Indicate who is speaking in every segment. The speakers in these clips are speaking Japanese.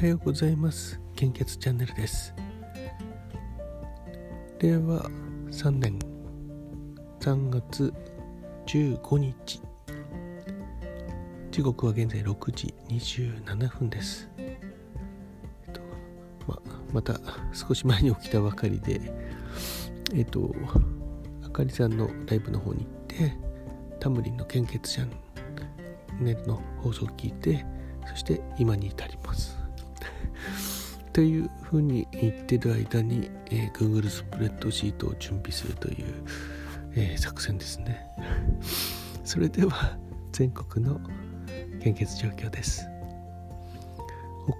Speaker 1: はようございます。献血チャンネルです。令和3年3月15日。時刻は現在6時27分です、えっとままた少し前に起きたばかりでえっとあかりさんのライブの方に行ってタムリンの献血チャンネルの放送を聞いてそして今に至ります。というふうに言ってる間に、えー、Google スプレッドシートを準備するという、えー、作戦ですね。それでは全国の献血状況です。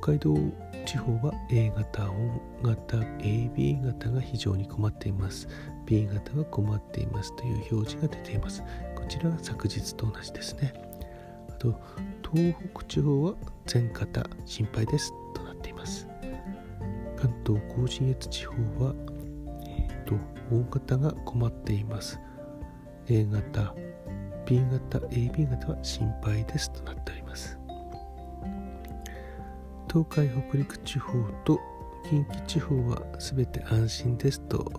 Speaker 1: 北海道地方は A 型、O 型、AB 型が非常に困っています。B 型は困っていますという表示が出ています。こちらが昨日と同じですね。あと東北地方は全型心配です。関東甲信越地方は、えーと、大型が困っています。A 型 B 型 AB 型は心配ですとなっております。東海北陸地方と近畿地方は全て安心ですと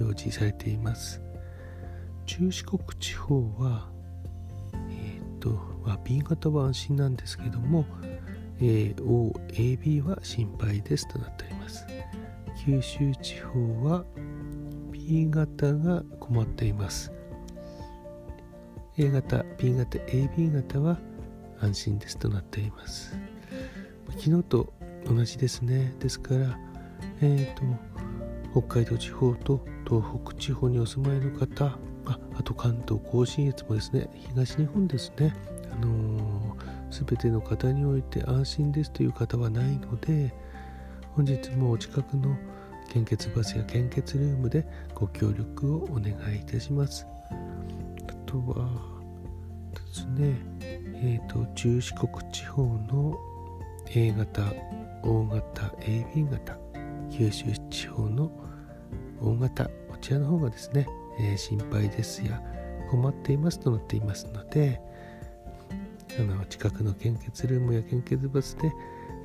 Speaker 1: 表示されています。中四国地方はえっ、ー、と、まあ、B 型は安心なんですけども AOAB は心配ですとなっております。九州地方は B 型が困っています。A 型 B 型 AB 型は安心ですとなっています。昨日と同じですね。ですからえっ、ー、と北海道地方と東北地方にお住まいの方ああと関東甲信越もですね東日本ですね。あのー全ての方において安心ですという方はないので本日もお近くの献血バスや献血ルームでご協力をお願いいたします。あとはですねえっ、ー、と中四国地方の A 型 O 型 AB 型九州地方の O 型こちらの方がですね、えー、心配ですや困っていますとなっていますのであの近くの献血ルームや献血バスで、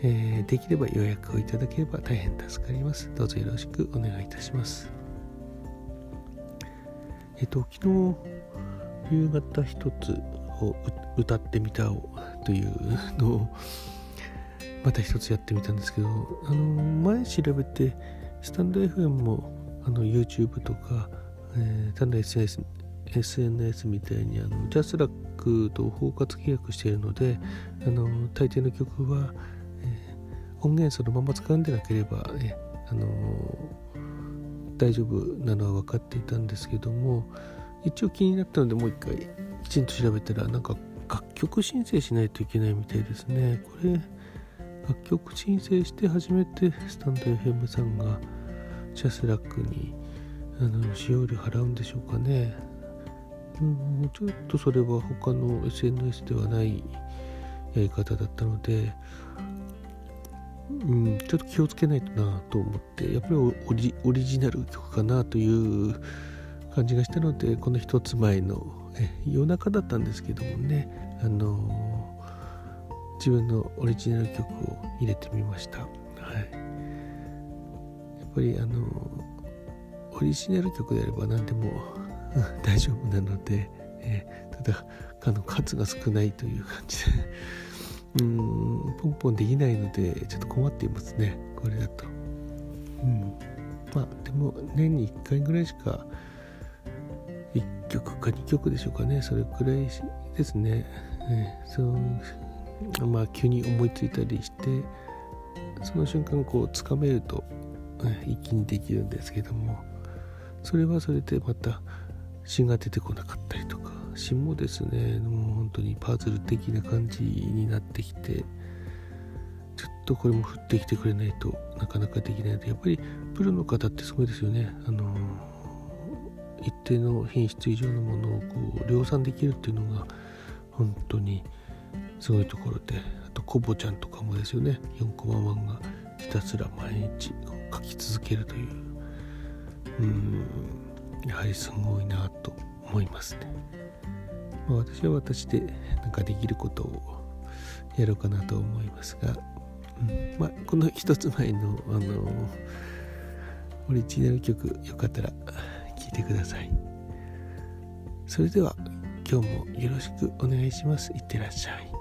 Speaker 1: えー、できれば予約をいただければ大変助かります。どうぞよろしくお願いいたします。えっ、と、昨日夕方一つを歌ってみたをというのをまた一つやってみたんですけど、あの前調べてスタンド FM もあの YouTube とか、えー、単な SNS, SNS みたいにあのジャスラックと包括契約しているのであの大抵の曲は、音源そのまま使うんでなければ、えー、あの大丈夫なのは分かっていたんですけども一応気になったのでもう一回きちんと調べたらなんか楽曲申請しないといけないみたいですね。これ楽曲申請して初めてスタンド FM さんがジャスラックにあの使用料払うんでしょうかね。うんちょっとそれは他の SNS ではないやり方だったので、うん、ちょっと気をつけないとなと思ってやっぱりオリジナル曲かなという感じがしたのでこの一つ前のえ夜中だったんですけどもねあのー、自分のオリジナル曲を入れてみました。はい、やっぱりあのー、オリジナル曲であれば何でも大丈夫なので、え、ただあの数が少ないという感じで。うん。ポンポンできないのでちょっと困っていますね。これだと。うん。まあでも年に1回ぐらいしか1曲か2曲でしょうかね。それくらいですね、えー、そうまあ急に思いついたりしてその瞬間こうつかめると、一気にできるんですけども。それはそれでまた芯が出てこなかったりとか。芯もですね当にパズル的な感じになってきてちょっとこれも振ってきてくれないとなかなかできないのでやっぱりプロの方ってすごいですよね。あの一定の品質以上のものをこう量産できるっていうのが本当にすごいところで。あとコボちゃんとかもですよね。4コマ漫画ひたすら毎日書き続けるという。うんやはりすごいなと思いますね。まあ、私は私でなんかできることをやろうかなと思いますが、うん。まあ、この一つ前の、あのオリジナル曲よかったら聴いてください。それでは今日もよろしくお願いします。いってらっしゃい。